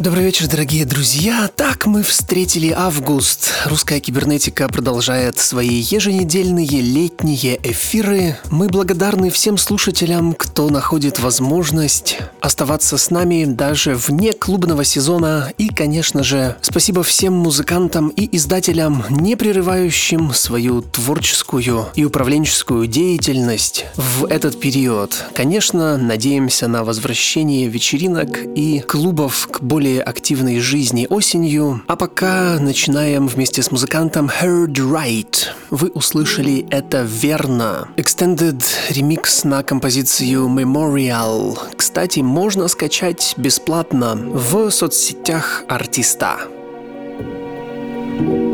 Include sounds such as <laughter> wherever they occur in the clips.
Добрый вечер, дорогие друзья. Так мы встретили август. Русская кибернетика продолжает свои еженедельные летние эфиры. Мы благодарны всем слушателям, кто находит возможность оставаться с нами даже вне клубного сезона. И, конечно же, спасибо всем музыкантам и издателям, не прерывающим свою творческую и управленческую деятельность в этот период. Конечно, надеемся на возвращение вечеринок и клубов к более более активной жизни осенью. А пока начинаем вместе с музыкантом Heard Right. Вы услышали это верно. Extended ремикс на композицию Memorial. Кстати, можно скачать бесплатно в соцсетях артиста. you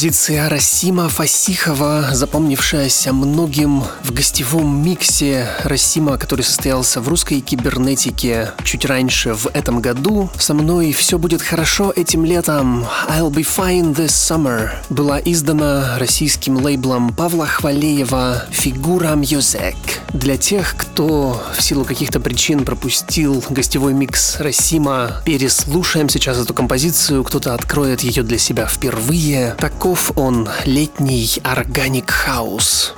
Композиция Расима Фасихова, запомнившаяся многим в гостевом миксе Расима, который состоялся в русской кибернетике чуть раньше в этом году. Со мной все будет хорошо этим летом. I'll be fine this summer была издана российским лейблом Павла Хвалеева «Figura Music». Для тех, кто в силу каких-то причин пропустил гостевой микс Расима, переслушаем сейчас эту композицию, кто-то откроет ее для себя впервые. Так Таков он, летний organic house.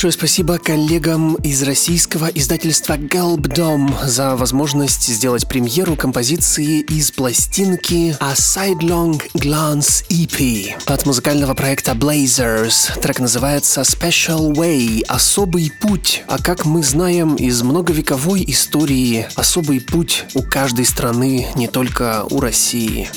Большое спасибо коллегам из российского издательства Galbdom за возможность сделать премьеру композиции из пластинки A Sidelong Glance EP от музыкального проекта Blazers. Трек называется Special Way – Особый путь. А как мы знаем из многовековой истории, особый путь у каждой страны, не только у России.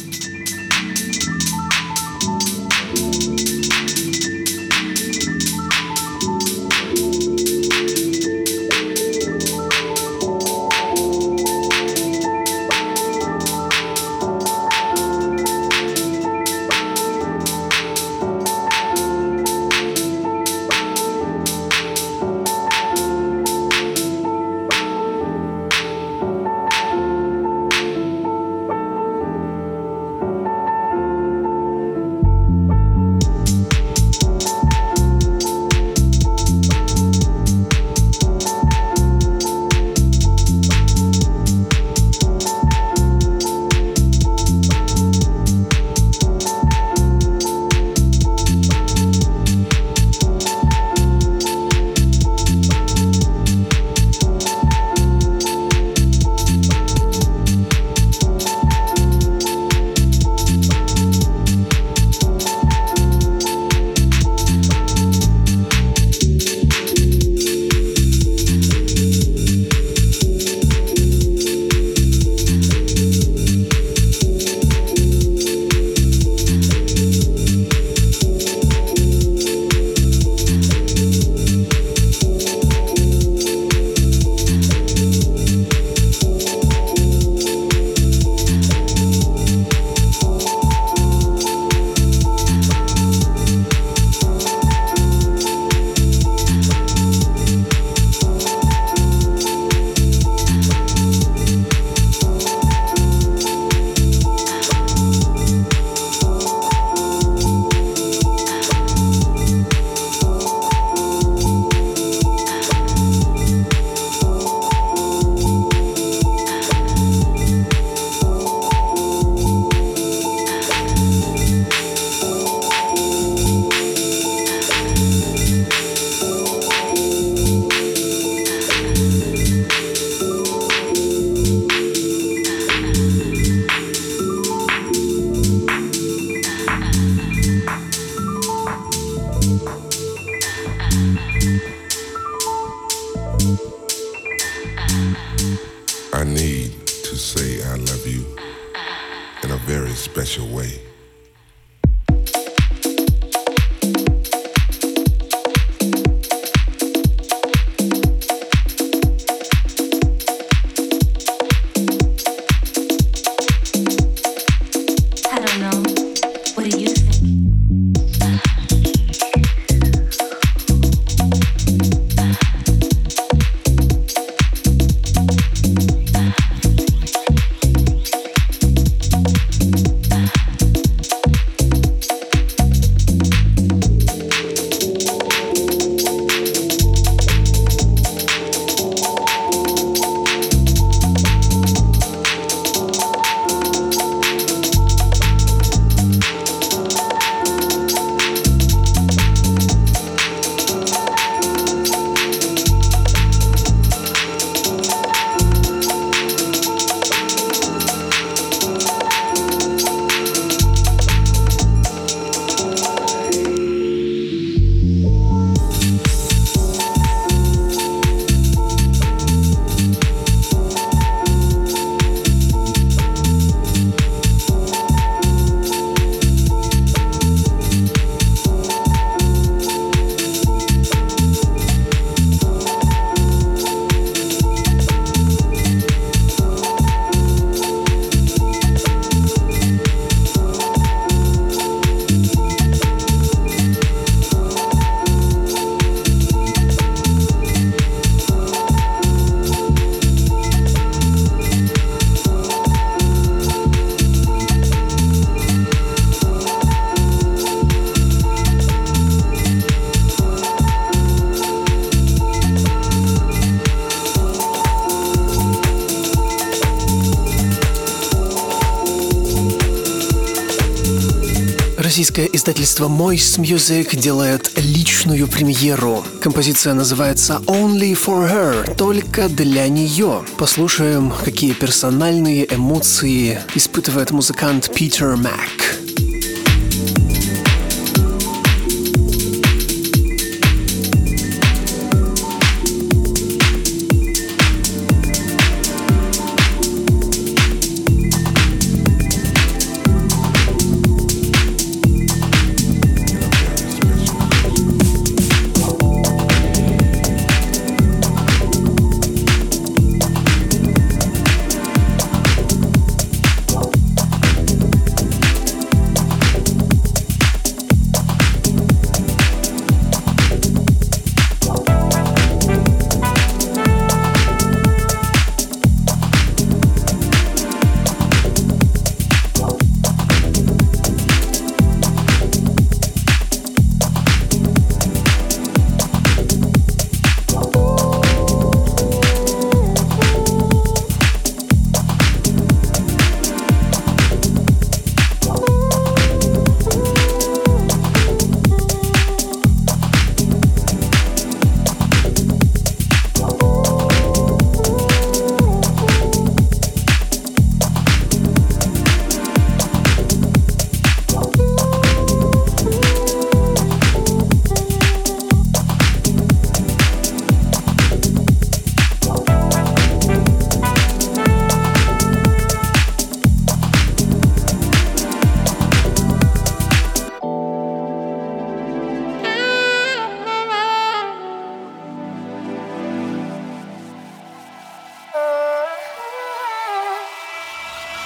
Издательство Moist Music делает личную премьеру. Композиция называется Only for Her, только для нее. Послушаем, какие персональные эмоции испытывает музыкант Питер Мак.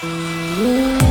Yeah.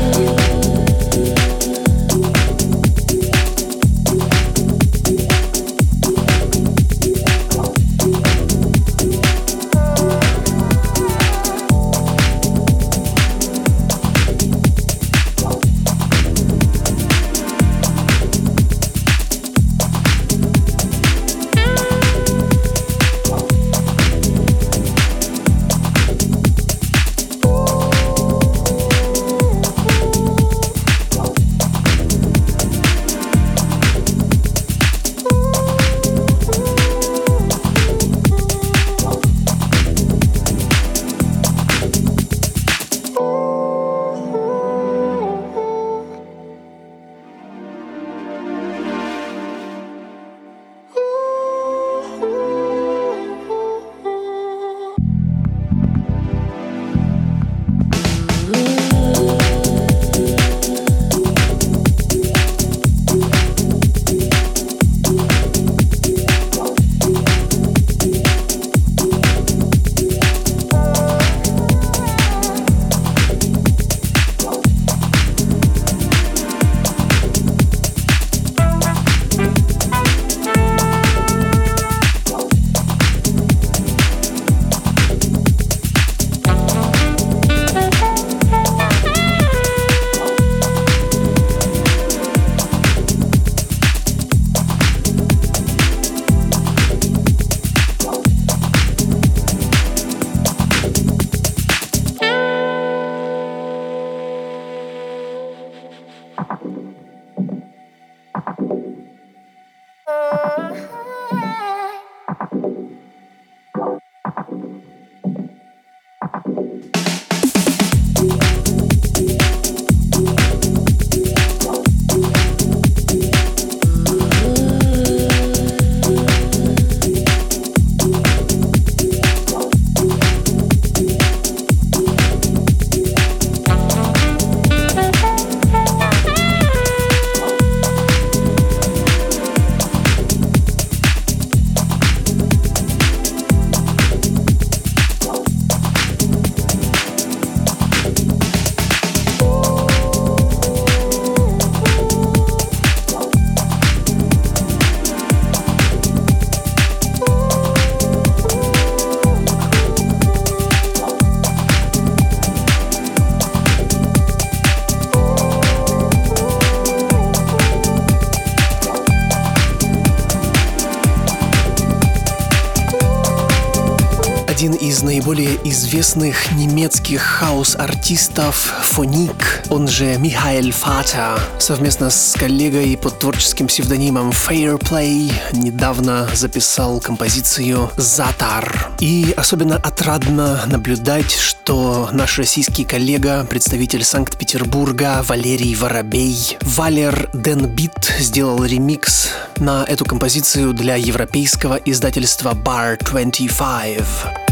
Oh. Известных немецких хаос-артистов Фоник, он же Михаэль Фата, совместно с коллегой под творческим псевдонимом Fairplay недавно записал композицию «Затар». И особенно отрадно наблюдать, что наш российский коллега, представитель Санкт-Петербурга Валерий Воробей, Валер Денбит сделал ремикс на эту композицию для европейского издательства Bar 25.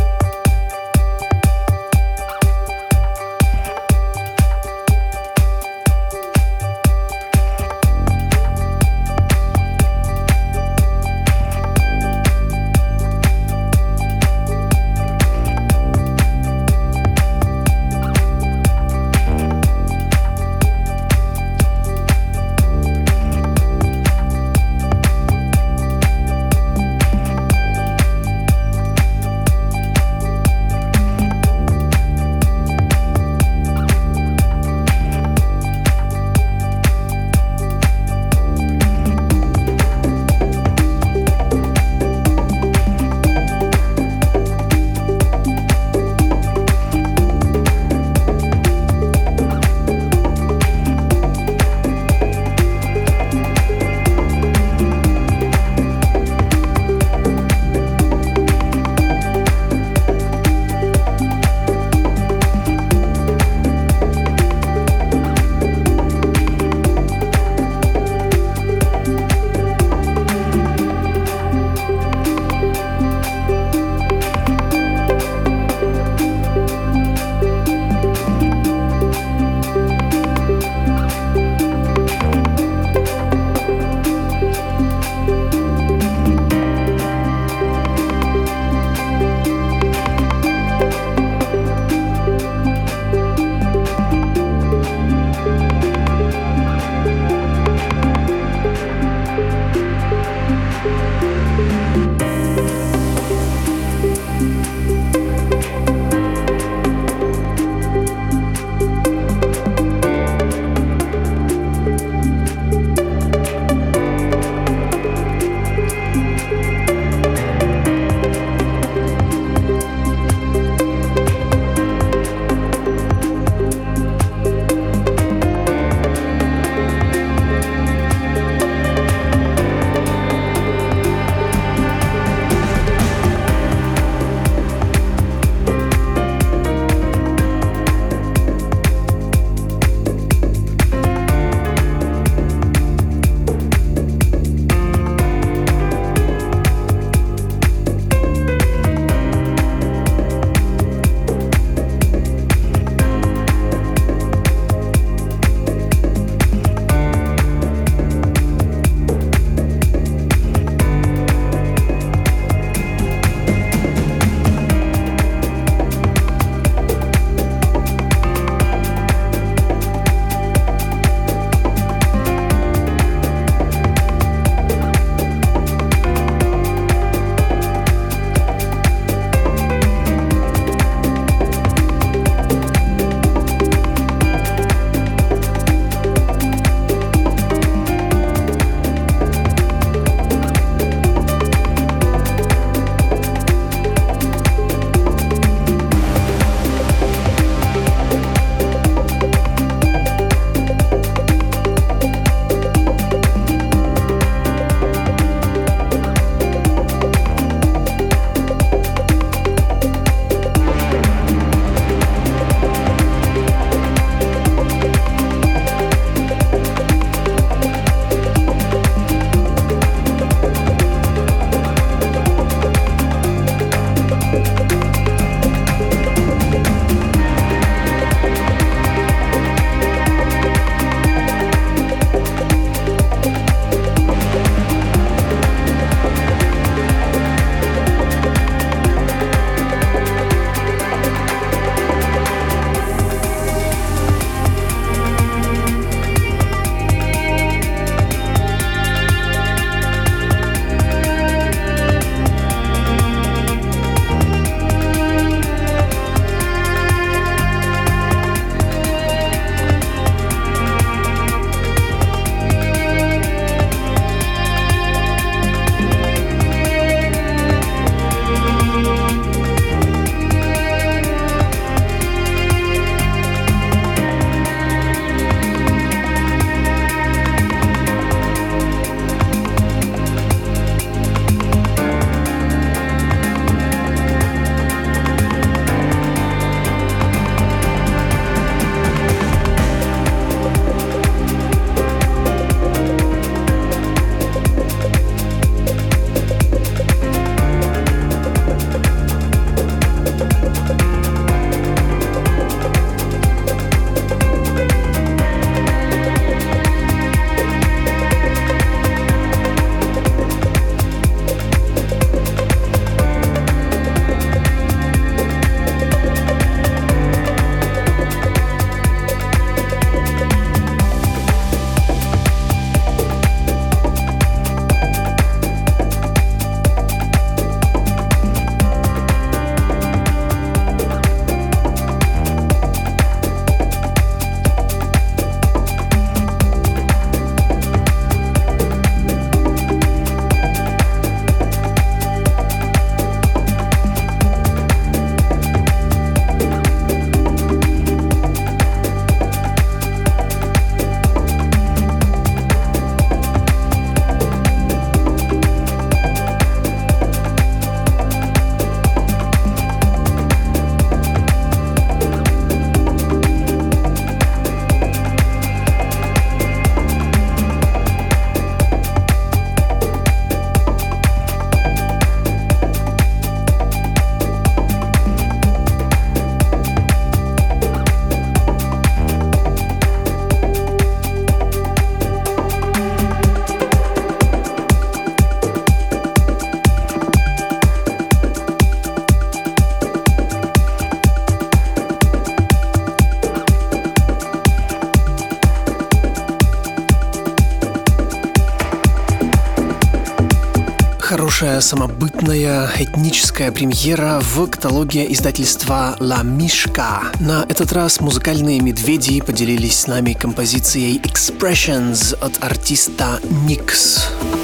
Хорошая самобытная этническая премьера в каталоге издательства «La Mishka». На этот раз музыкальные медведи поделились с нами композицией «Expressions» от артиста Nix. Русская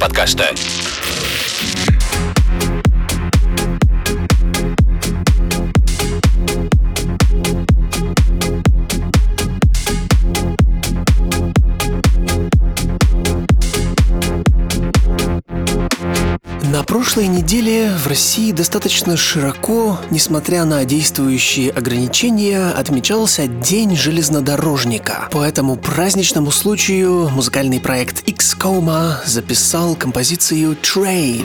подкаста. Неделе в России достаточно широко, несмотря на действующие ограничения, отмечался День железнодорожника. По этому праздничному случаю музыкальный проект X-Coma записал композицию Train.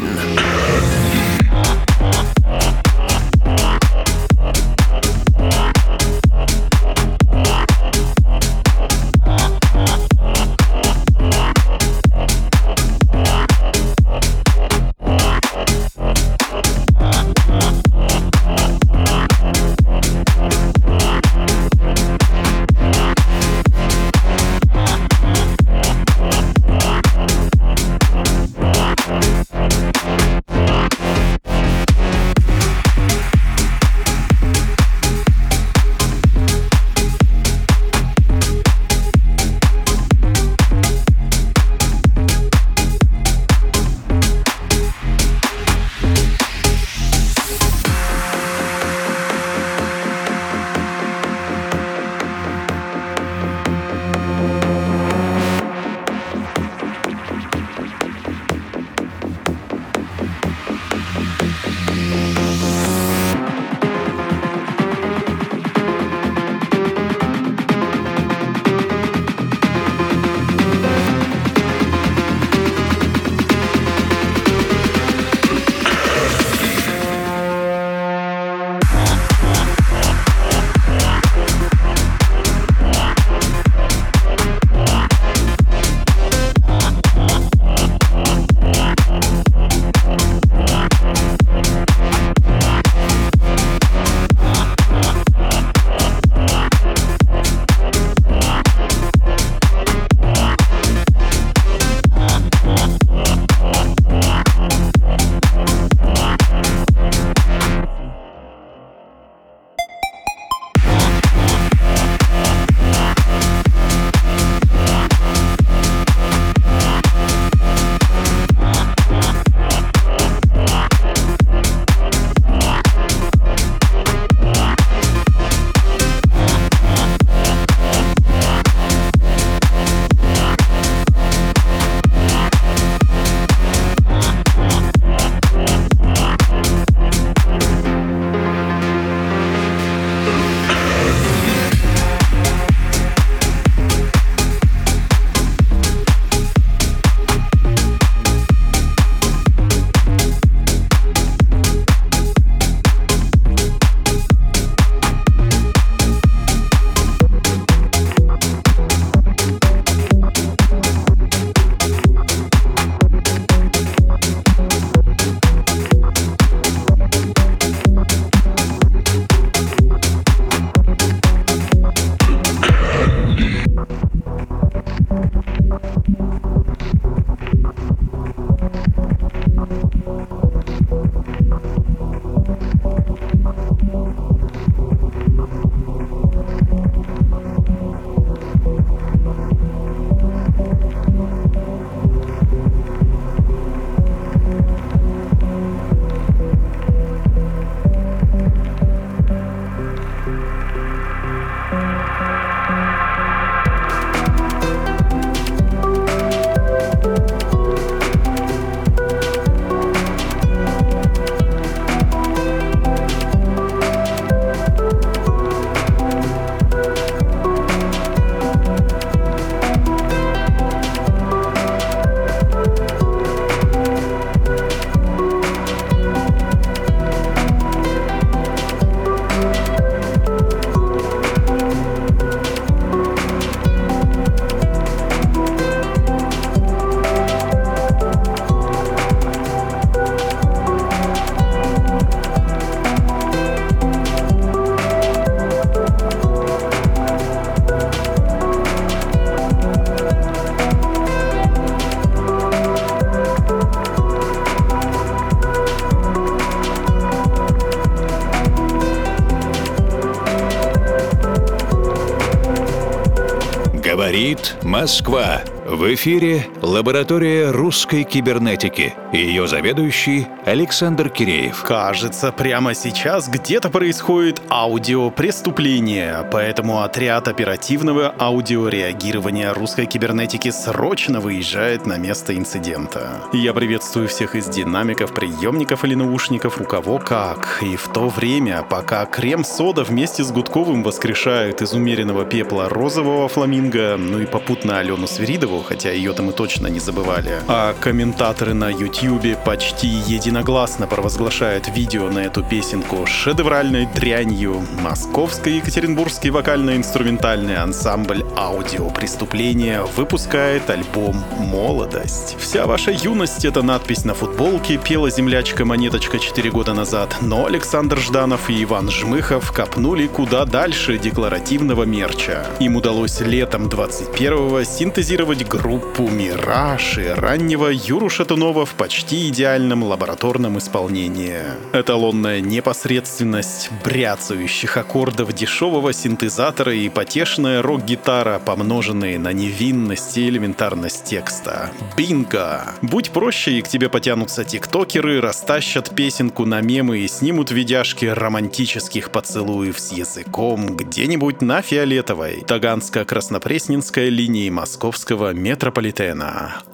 Москва. В эфире лаборатория русской кибернетики. Ее заведующий Александр Киреев. Кажется, прямо сейчас где-то происходит аудиопреступление, поэтому отряд оперативного аудиореагирования русской кибернетики срочно выезжает на место инцидента. Я приветствую всех из динамиков, приемников или наушников, у кого как. И в то время, пока крем-сода вместе с Гудковым воскрешают из умеренного пепла розового фламинго, ну и попутно Алену Свиридову, хотя ее-то мы точно не забывали. А комментаторы на YouTube почти единогласно провозглашают видео на эту песенку шедевральной дрянью. Московский Екатеринбургский вокально-инструментальный ансамбль «Аудио преступления» выпускает альбом «Молодость». Вся ваша юность — это надпись на футболке, пела землячка-монеточка 4 года назад, но Александр Жданов и Иван Жмыхов копнули куда дальше декларативного мерча. Им удалось летом 21-го синтезировать группу «Мираж» и раннего Юру Шатунова в почти идеальном лабораторном исполнении. Эталонная непосредственность бряцающих аккордов дешевого синтезатора и потешная рок-гитара, помноженные на невинность и элементарность текста. Бинго! Будь проще, и к тебе потянутся тиктокеры, растащат песенку на мемы и снимут видяшки романтических поцелуев с языком где-нибудь на Фиолетовой, Таганско-Краснопресненской линии московского метрополитена.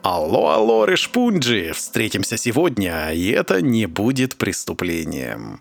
Алло, алло, Решпунджи! Встретимся сегодня, и это не будет преступлением.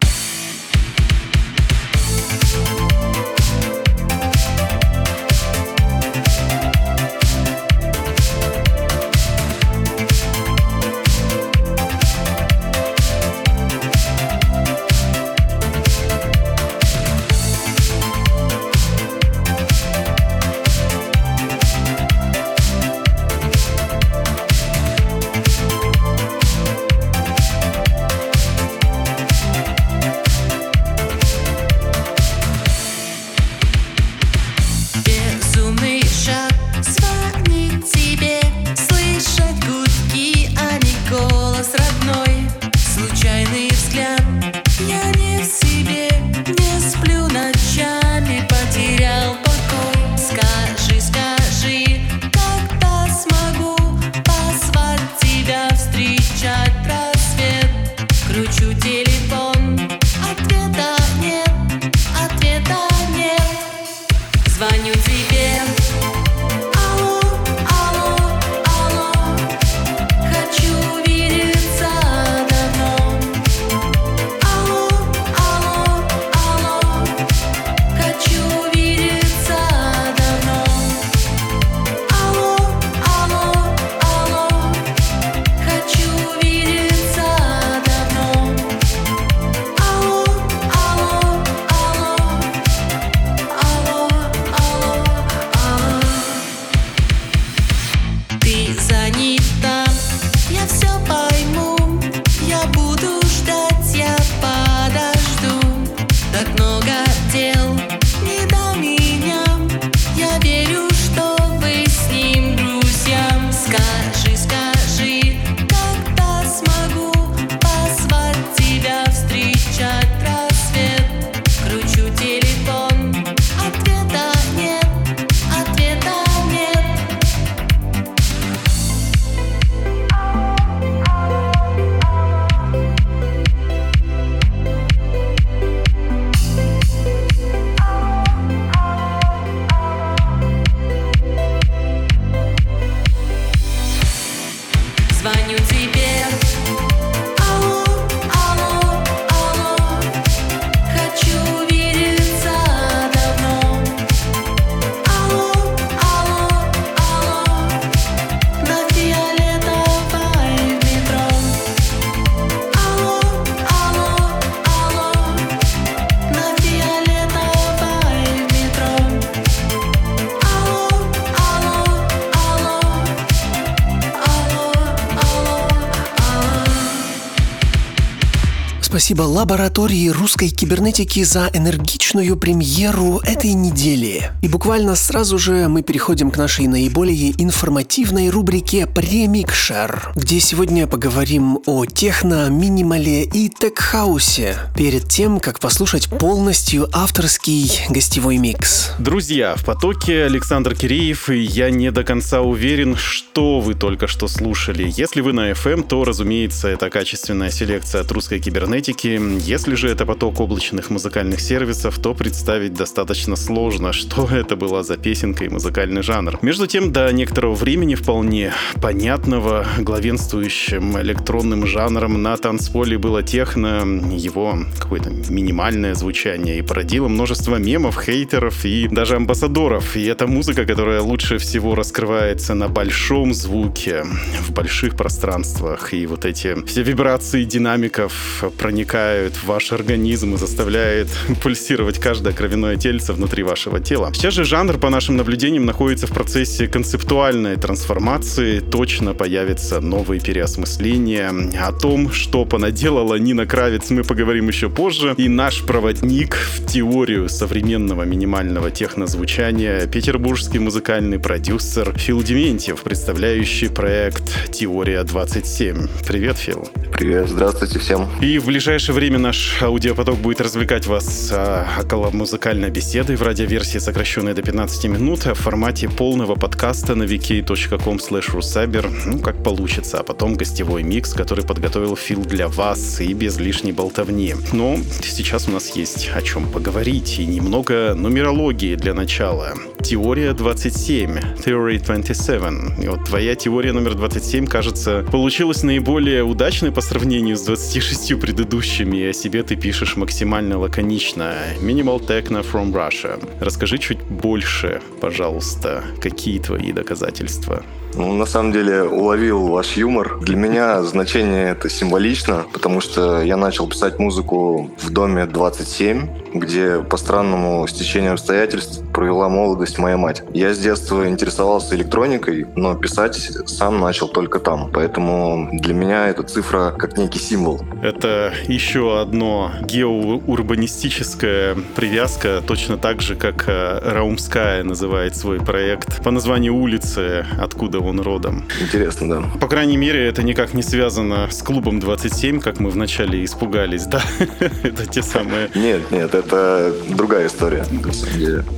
Спасибо лаборатории русской кибернетики за энергичную премьеру этой недели. И буквально сразу же мы переходим к нашей наиболее информативной рубрике «Премикшер», где сегодня поговорим о техно, минимале и тек-хаусе, перед тем, как послушать полностью авторский гостевой микс. Друзья, в потоке Александр Киреев, и я не до конца уверен, что вы только что слушали. Если вы на FM, то, разумеется, это качественная селекция от русской кибернетики. Если же это поток облачных музыкальных сервисов, то представить достаточно сложно, <laughs> что это была за песенка и музыкальный жанр. Между тем, до некоторого времени вполне понятного главенствующим электронным жанром на танцполе было техно, его какое-то минимальное звучание и породило множество мемов, хейтеров и даже амбассадоров. И это музыка, которая лучше всего раскрывается на большом звуке, в больших пространствах. И вот эти все вибрации динамиков проникают в ваш организм и заставляют <laughs> пульсировать каждое кровяное тельце внутри вашего тела. Сейчас же жанр, по нашим наблюдениям, находится в процессе концептуальной трансформации. Точно появятся новые переосмысления. О том, что понаделала Нина Кравец, мы поговорим еще позже. И наш проводник в теорию современного минимального технозвучания петербургский музыкальный продюсер Фил Дементьев, представляющий проект «Теория 27». Привет, Фил. Привет, здравствуйте всем. И в ближайшее время наш аудиопоток будет развлекать вас а, около музыкальной беседы в радиоверсии, сокращенной до 15 минут, в формате полного подкаста на wiki.com rusaber, ну, как получится, а потом гостевой микс, который подготовил Фил для вас и без лишней болтовни. Но сейчас у нас есть о чем поговорить и немного нумерологии для начала. Теория 27, Theory 27. И вот твоя теория номер 27, кажется, получилась наиболее удачной по сравнению с 26 предыдущими, и о себе ты пишешь максимально лаконично. Minimal Techno from Russia. Расскажи чуть больше, пожалуйста, какие твои доказательства? Ну, на самом деле, уловил ваш юмор. Для меня значение это символично, потому что я начал писать музыку в доме 27, где по странному стечению обстоятельств провела молодость моя мать. Я с детства интересовался электроникой, но писать сам начал только там. Поэтому для меня эта цифра как некий символ. Это еще одно геоурбанистическая привязка, точно так же, как э, Раумская называет свой проект по названию улицы, откуда он родом. Интересно, да. По крайней мере, это никак не связано с клубом 27, как мы вначале испугались, да? <laughs> это те самые... Нет, нет, это другая история.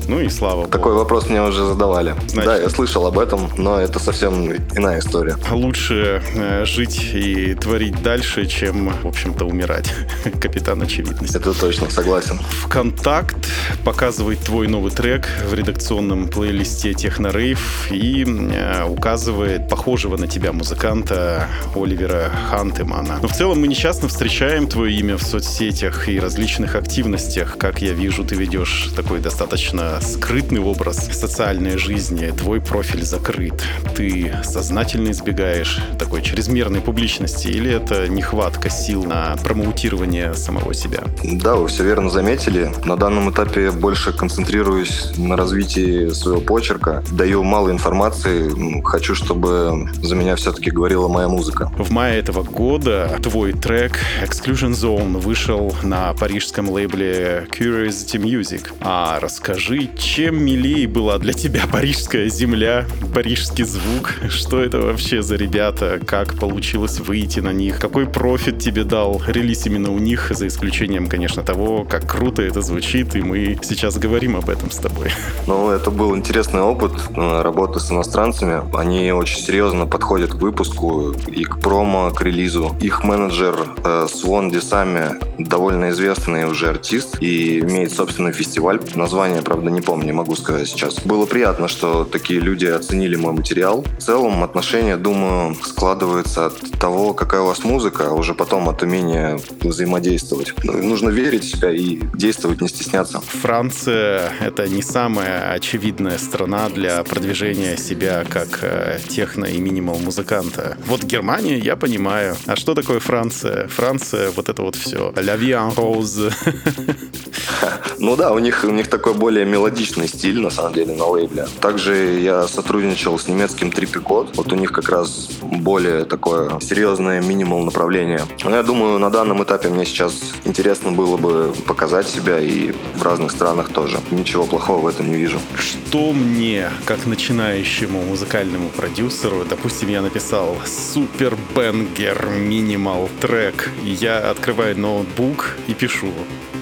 Ну и слава Такой вопрос мне уже задавали. Да, я слышал об этом, но это совсем иная история. Лучше э, жить и творить дальше, чем, в общем-то, умирать. <laughs> Капитан Очевидность. Это точно, согласен. ВКонтакт показывает твой новый трек в редакционном плейлисте Технорейв и э, указывает похожего на тебя музыканта Оливера Хантемана. Но в целом мы нечастно встречаем твое имя в соцсетях и различных активностях. Как я вижу, ты ведешь такой достаточно скрытный образ социальной жизни. Твой профиль закрыт. Ты сознательно избегаешь такой чрезмерной публичности или это нехватка сил на промоутирование самого себя? Да, вы все верно заметили. На данном этапе больше концентрируюсь на развитии своего почерка. Даю мало информации. М, Хочу, чтобы за меня все-таки говорила моя музыка. В мае этого года твой трек Exclusion Zone вышел на парижском лейбле Curiosity Music. А расскажи, чем милее была для тебя парижская земля, парижский звук? Что это вообще за ребята? Как получилось выйти на них? Какой профит тебе дал релиз именно у них, за исключением, конечно, того, как круто это звучит, и мы сейчас говорим об этом с тобой. Ну, это был интересный опыт э, работы с иностранцами. Они очень серьезно подходят к выпуску и к промо, к релизу. Их менеджер э, Свон Десами довольно известный уже артист и имеет собственный фестиваль. Название, правда, не помню, могу сказать сейчас. Было приятно, что такие люди оценили мой материал. В целом отношения, думаю, складываются от того, какая у вас музыка, а уже потом от умения взаимодействовать. Ну, Нужно верить в себя и действовать, не стесняться. Франция — это не самая очевидная страна для продвижения себя как э, техно и минимал музыканта. Вот Германия я понимаю. А что такое Франция? Франция — вот это вот все. La vie en rose. <laughs> Ну да, у них, у них такой более мелодичный стиль, на самом деле, на лейбле. Также я сотрудничал с немецким Трипикод. Вот у них как раз более такое серьезное минимал направление. Но я думаю, на данном этапе мне сейчас интересно было бы показать себя и в разных странах тоже. Ничего плохого в этом не вижу. Что мне, как начинающему музыкальному продюсеру, допустим, я написал супер бенгер минимал трек, я открываю ноутбук и пишу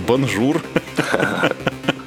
«Bonjour». <laughs>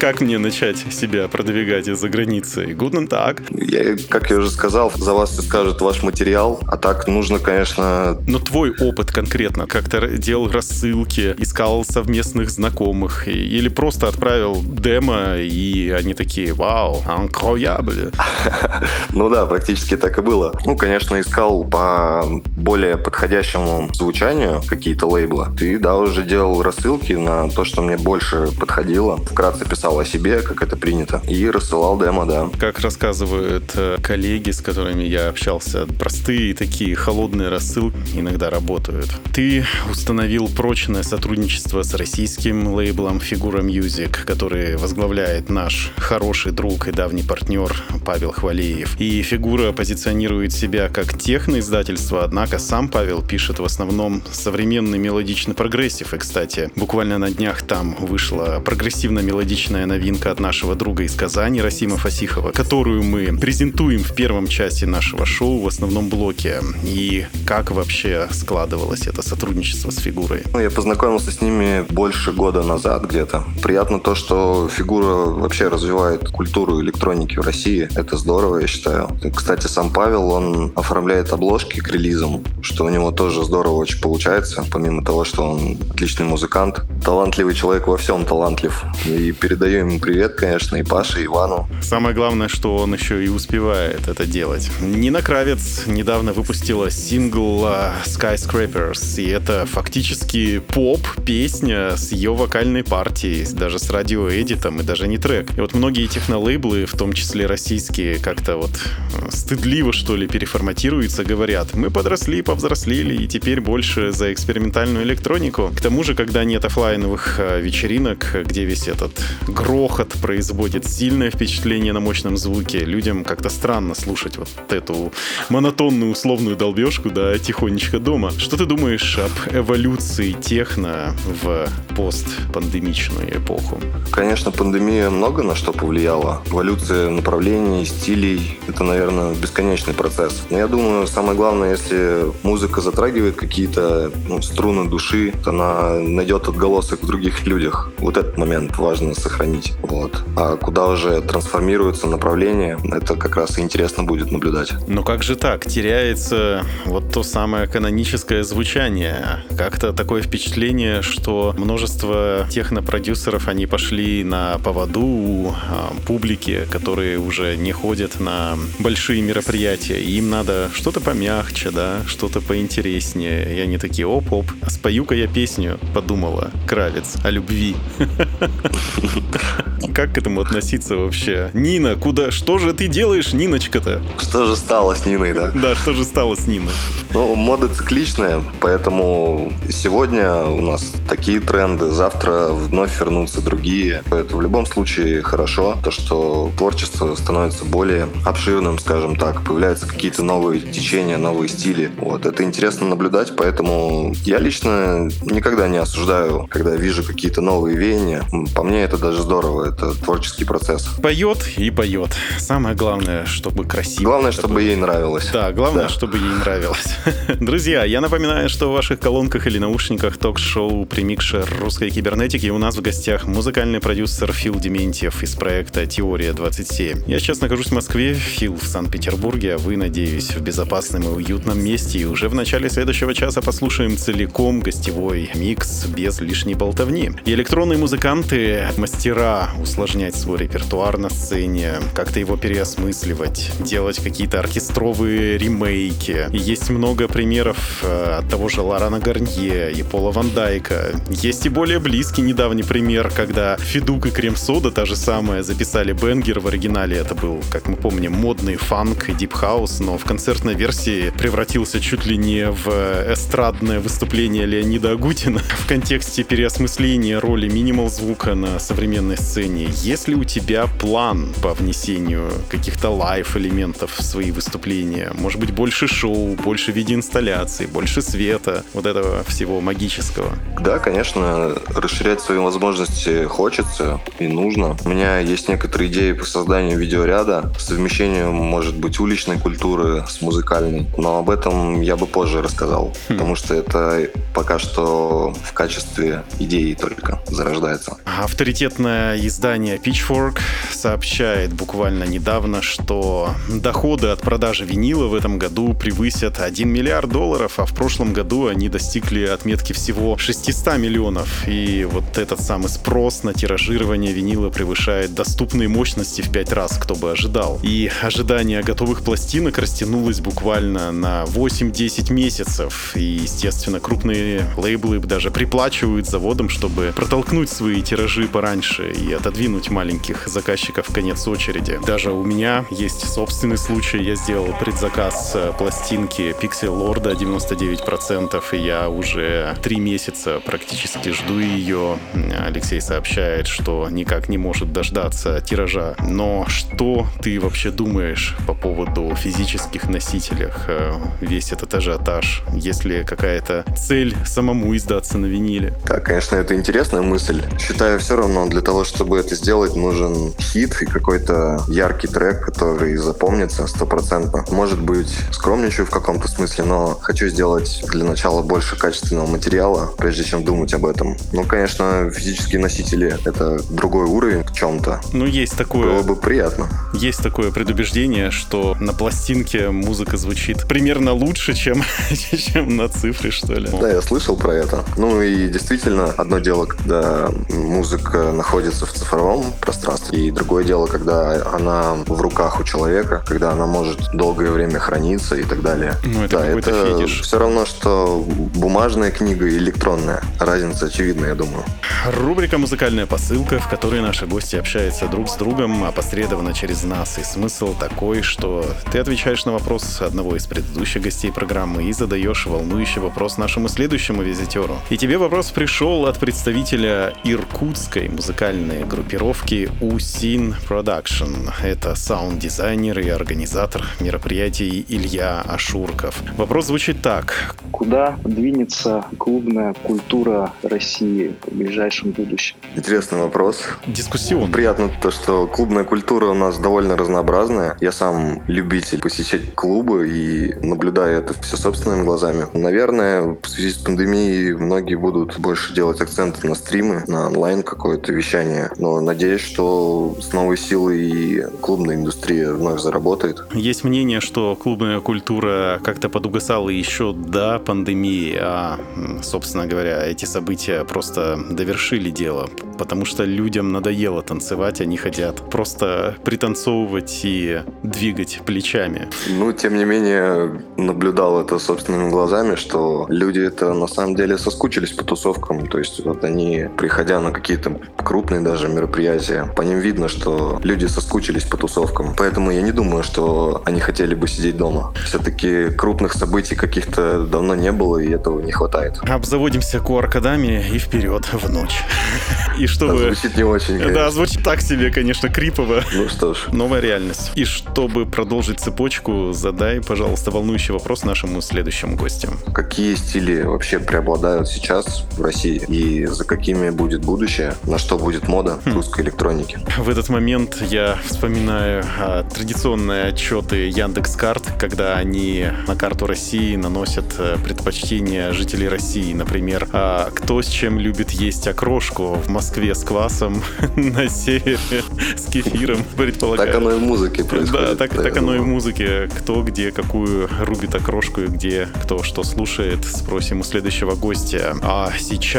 Как мне начать себя продвигать из-за границы? Guten Tag. Я, как я уже сказал, за вас скажет ваш материал, а так нужно, конечно... Но твой опыт конкретно, как-то делал рассылки, искал совместных знакомых или просто отправил демо, и они такие, вау, incroyable. <laughs> Ну да, практически так и было. Ну, конечно, искал по более подходящему звучанию какие-то лейблы. И да, уже делал рассылки на то, что мне больше подходило. Вкратце писал рассказал о себе, как это принято, и рассылал демо, да. Как рассказывают э, коллеги, с которыми я общался, простые такие холодные рассылки иногда работают. Ты установил прочное сотрудничество с российским лейблом Figura Music, который возглавляет наш хороший друг и давний партнер Павел Хвалеев. И Фигура позиционирует себя как техноиздательство, однако сам Павел пишет в основном современный мелодичный прогрессив. И, кстати, буквально на днях там вышла прогрессивно-мелодичная прекрасная новинка от нашего друга из Казани, Расима Фасихова, которую мы презентуем в первом части нашего шоу в основном блоке. И как вообще складывалось это сотрудничество с фигурой? Ну, я познакомился с ними больше года назад где-то. Приятно то, что фигура вообще развивает культуру электроники в России. Это здорово, я считаю. Кстати, сам Павел, он оформляет обложки к релизам, что у него тоже здорово очень получается, помимо того, что он отличный музыкант, талантливый человек во всем талантлив. И передаю ему привет, конечно, и Паше, и Ивану. Самое главное, что он еще и успевает это делать. Нина Кравец недавно выпустила сингл а, Skyscrapers, и это фактически поп-песня с ее вокальной партией, даже с радиоэдитом, и даже не трек. И вот многие технолейблы, в том числе российские, как-то вот э, стыдливо, что ли, переформатируются, говорят, мы подросли, повзрослели, и теперь больше за экспериментальную электронику. К тому же, когда нет офлайновых а, вечеринок, где весь этот грохот производит сильное впечатление на мощном звуке. Людям как-то странно слушать вот эту монотонную условную долбежку, да, тихонечко дома. Что ты думаешь об эволюции техно в постпандемичную эпоху? Конечно, пандемия много на что повлияла. Эволюция направлений, стилей — это, наверное, бесконечный процесс. Но я думаю, самое главное, если музыка затрагивает какие-то ну, струны души, то она найдет отголосок в других людях. Вот этот момент важно сохранить сохранить. Вот. А куда уже трансформируется направление, это как раз и интересно будет наблюдать. Но как же так? Теряется вот то самое каноническое звучание. Как-то такое впечатление, что множество технопродюсеров, они пошли на поводу у а, публики, которые уже не ходят на большие мероприятия. И им надо что-то помягче, да, что-то поинтереснее. И они такие, оп-оп, спою-ка я песню, подумала, Кравец, о любви. <laughs> Как к этому относиться вообще? Нина, куда? Что же ты делаешь, Ниночка-то? Что же стало с Ниной, да? Да, что же стало с Ниной? Ну, мода цикличная, поэтому сегодня у нас такие тренды, завтра вновь вернутся другие. Это в любом случае хорошо, то, что творчество становится более обширным, скажем так, появляются какие-то новые течения, новые стили. Вот, это интересно наблюдать, поэтому я лично никогда не осуждаю, когда вижу какие-то новые веяния. По мне это даже здорово, это творческий процесс. Поет и поет. Самое главное, чтобы красиво. Главное, чтобы ей нравилось. Да, главное, да. чтобы ей нравилось. <laughs> Друзья, я напоминаю, что в ваших колонках или наушниках ток-шоу «Примикшер русской кибернетики» у нас в гостях музыкальный продюсер Фил Дементьев из проекта «Теория 27». Я сейчас нахожусь в Москве, Фил в Санкт-Петербурге, а вы, надеюсь, в безопасном и уютном месте. И уже в начале следующего часа послушаем целиком гостевой микс без лишней болтовни. И электронные музыканты, мастера усложнять свой репертуар на сцене, как-то его переосмысливать, делать какие-то оркестровые ремейки. И есть много примеров э, от того же Ларана Гарнье и Пола Ван Дайка. Есть и более близкий недавний пример, когда Feduk и Cream Soda, та же самая, записали Banger. В оригинале это был, как мы помним, модный фанк и deep house, но в концертной версии превратился чуть ли не в эстрадное выступление Леонида Агутина <laughs> в контексте переосмысления роли minimal-звука на современной сцене. Есть ли у тебя план по внесению каких-то live-элементов в свои выступления? Может быть, больше шоу, больше видеоинсталляций, больше света, вот этого всего магического? Да, конечно, расширять свои возможности хочется и нужно. У меня есть некоторые идеи по созданию видеоряда, совмещению, может быть, уличной культуры с музыкальной, но об этом я бы позже рассказал, хм. потому что это пока что в качестве идеи только зарождается. Авторитетное издание Pitchfork сообщает буквально недавно, что доходы от продажи винила в этом году превысят 1 миллиард долларов, а в прошлом году они достигли отметки всего 600 миллионов. И вот этот самый спрос на тиражирование винила превышает доступные мощности в 5 раз, кто бы ожидал. И ожидание готовых пластинок растянулось буквально на 8-10 месяцев. И, естественно, крупные лейблы даже приплачивают заводам, чтобы протолкнуть свои тиражи пораньше и отодвинуть маленьких заказчиков в конец очереди. Даже у меня есть собственный случай. Я сделал предзаказ э, пластинки Pixel Lord 99%, и я уже три месяца практически жду ее. Алексей сообщает, что никак не может дождаться тиража. Но что ты вообще думаешь по поводу физических носителях? Э, весь этот ажиотаж? Есть ли какая-то цель самому издаться на виниле? Да, конечно, это интересная мысль. Считаю, все равно для того, чтобы это сделать, нужен хит и какой-то яркий трек, который запомнится стопроцентно. Может быть, скромничаю в каком-то смысле, но хочу сделать для начала больше качественного материала, прежде чем думать об этом. Ну, конечно, физические носители — это другой уровень в чем-то. Ну, есть такое... Было бы приятно. Есть такое предубеждение, что на пластинке музыка звучит примерно лучше, чем, <laughs> чем на цифре, что ли. Да, я слышал про это. Ну и действительно, одно дело, когда музыка находится в цифровом пространстве, и другое дело, когда она в руках у человека, когда она может долгое время храниться и так далее. Ну, это да, это фетиш. все равно, что бумажная книга и электронная. Разница очевидна, я думаю. Рубрика «Музыкальная посылка», в которой наши гости общаются друг с другом, опосредованно через нас. И смысл такой, что ты отвечаешь на вопрос одного из предыдущих гостей программы и задаешь волнующий вопрос нашему следующему визитеру. И тебе вопрос пришел от представителя иркутской музыкальной группировки Усин Production. Это саунд-дизайнер и организатор мероприятий Илья Ашурков. Вопрос звучит так. Куда двинется клубная культура России в ближайшем будущем? Интересный вопрос. Дискуссион. Приятно то, что клубная культура у нас довольно разнообразная. Я сам любитель посещать клубы и наблюдаю это все собственными глазами. Наверное, в связи с пандемией многие будут больше делать акценты на стримы, на онлайн какое-то вещание. Но надеюсь, что с новой силой и клубная индустрия вновь заработает. Есть мнение, что клубная культура как-то подугасала еще до пандемии, а, собственно говоря, эти события просто довершили дело, потому что людям надоело танцевать, они хотят просто пританцовывать и двигать плечами. Ну, тем не менее, наблюдал это собственными глазами, что люди это на самом деле соскучились по тусовкам, то есть вот они, приходя на какие-то крупные даже мероприятия, по ним видно, что люди соскучились по тусовкам, поэтому я не думаю, что они хотели бы сидеть дома. Все-таки крупных событий каких-то давно не было, и этого не хватает. Обзаводимся QR-кодами и вперед в ночь. <laughs> И чтобы... Да, звучит не очень, конечно. Да, звучит так себе, конечно, крипово. Ну что ж. Новая реальность. И чтобы продолжить цепочку, задай, пожалуйста, волнующий вопрос нашему следующему гостю. Какие стили вообще преобладают сейчас в России? И за какими будет будущее? На что будет мода хм. русской электроники? В этот момент я вспоминаю а, традиционные отчеты Яндекс.Карт, когда они на карту России наносят э, предпочтения жителей России. Например, а, кто с чем любит есть окрошку в Москве Москве с квасом, <laughs> на севере <laughs> с кефиром, <laughs> предполагаю. Так оно и в музыке происходит. Да, так, так оно и в музыке. Кто где какую рубит окрошку и где кто что слушает, спросим у следующего гостя. А сейчас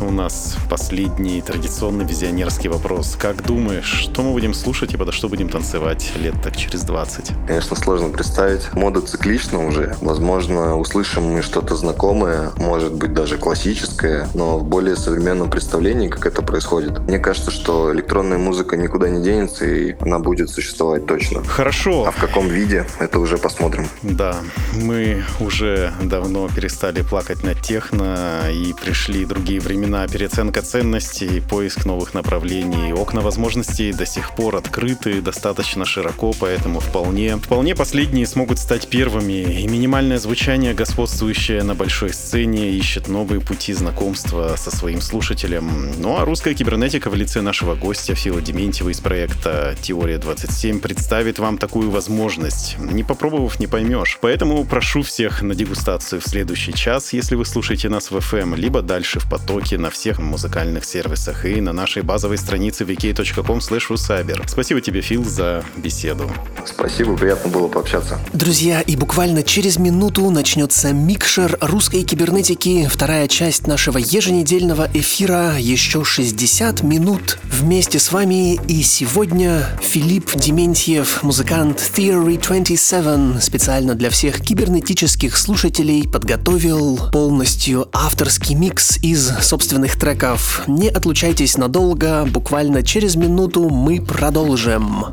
у нас последний традиционный визионерский вопрос. Как думаешь, что мы будем слушать и подо что будем танцевать лет так через 20? Конечно, сложно представить. Мода циклична уже. Возможно, услышим мы что-то знакомое, может быть, даже классическое, но в более современном представлении, как это происходит. Мне кажется, что электронная музыка никуда не денется, и она будет существовать точно. Хорошо. А в каком виде, это уже посмотрим. Да, мы уже давно перестали плакать на техно и пришли другие времена. Переоценка ценностей, поиск новых направлений. Окна возможностей до сих пор открыты достаточно широко, поэтому вполне, вполне последние смогут стать первыми. И минимальное звучание, господствующее на большой сцене, ищет новые пути знакомства со своим слушателем. Ну а русская кибернетика в лице нашего гостя Фила Дементьева из проекта «Теория 27» представит вам такую возможность. Не попробовав, не поймешь. Поэтому прошу всех на дегустацию в следующий час, если вы слушаете нас в FM, либо дальше в потоке на всех музыкальных сервисах и на нашей базовой странице vk.com Спасибо тебе, Фил, за беседу. Спасибо, приятно было пообщаться. Друзья, и буквально через минуту начнется микшер русской кибернетики, вторая часть нашего еженедельного эфира, еще 60 минут вместе с вами. И сегодня Филипп Дементьев, музыкант Theory 27, специально для всех кибернетических слушателей подготовил полностью авторский микс из собственных треков. Не отлучайтесь надолго, буквально через минуту мы продолжим.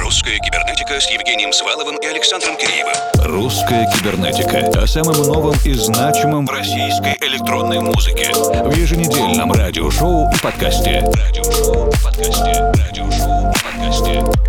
Русская кибернетика с Евгением Сваловым и Александром Киреевым. Русская кибернетика о самом новом и значимом в российской электронной музыке в еженедельном радиошоу и подкасте. Радиошоу и подкасте. Радиошоу и подкасте.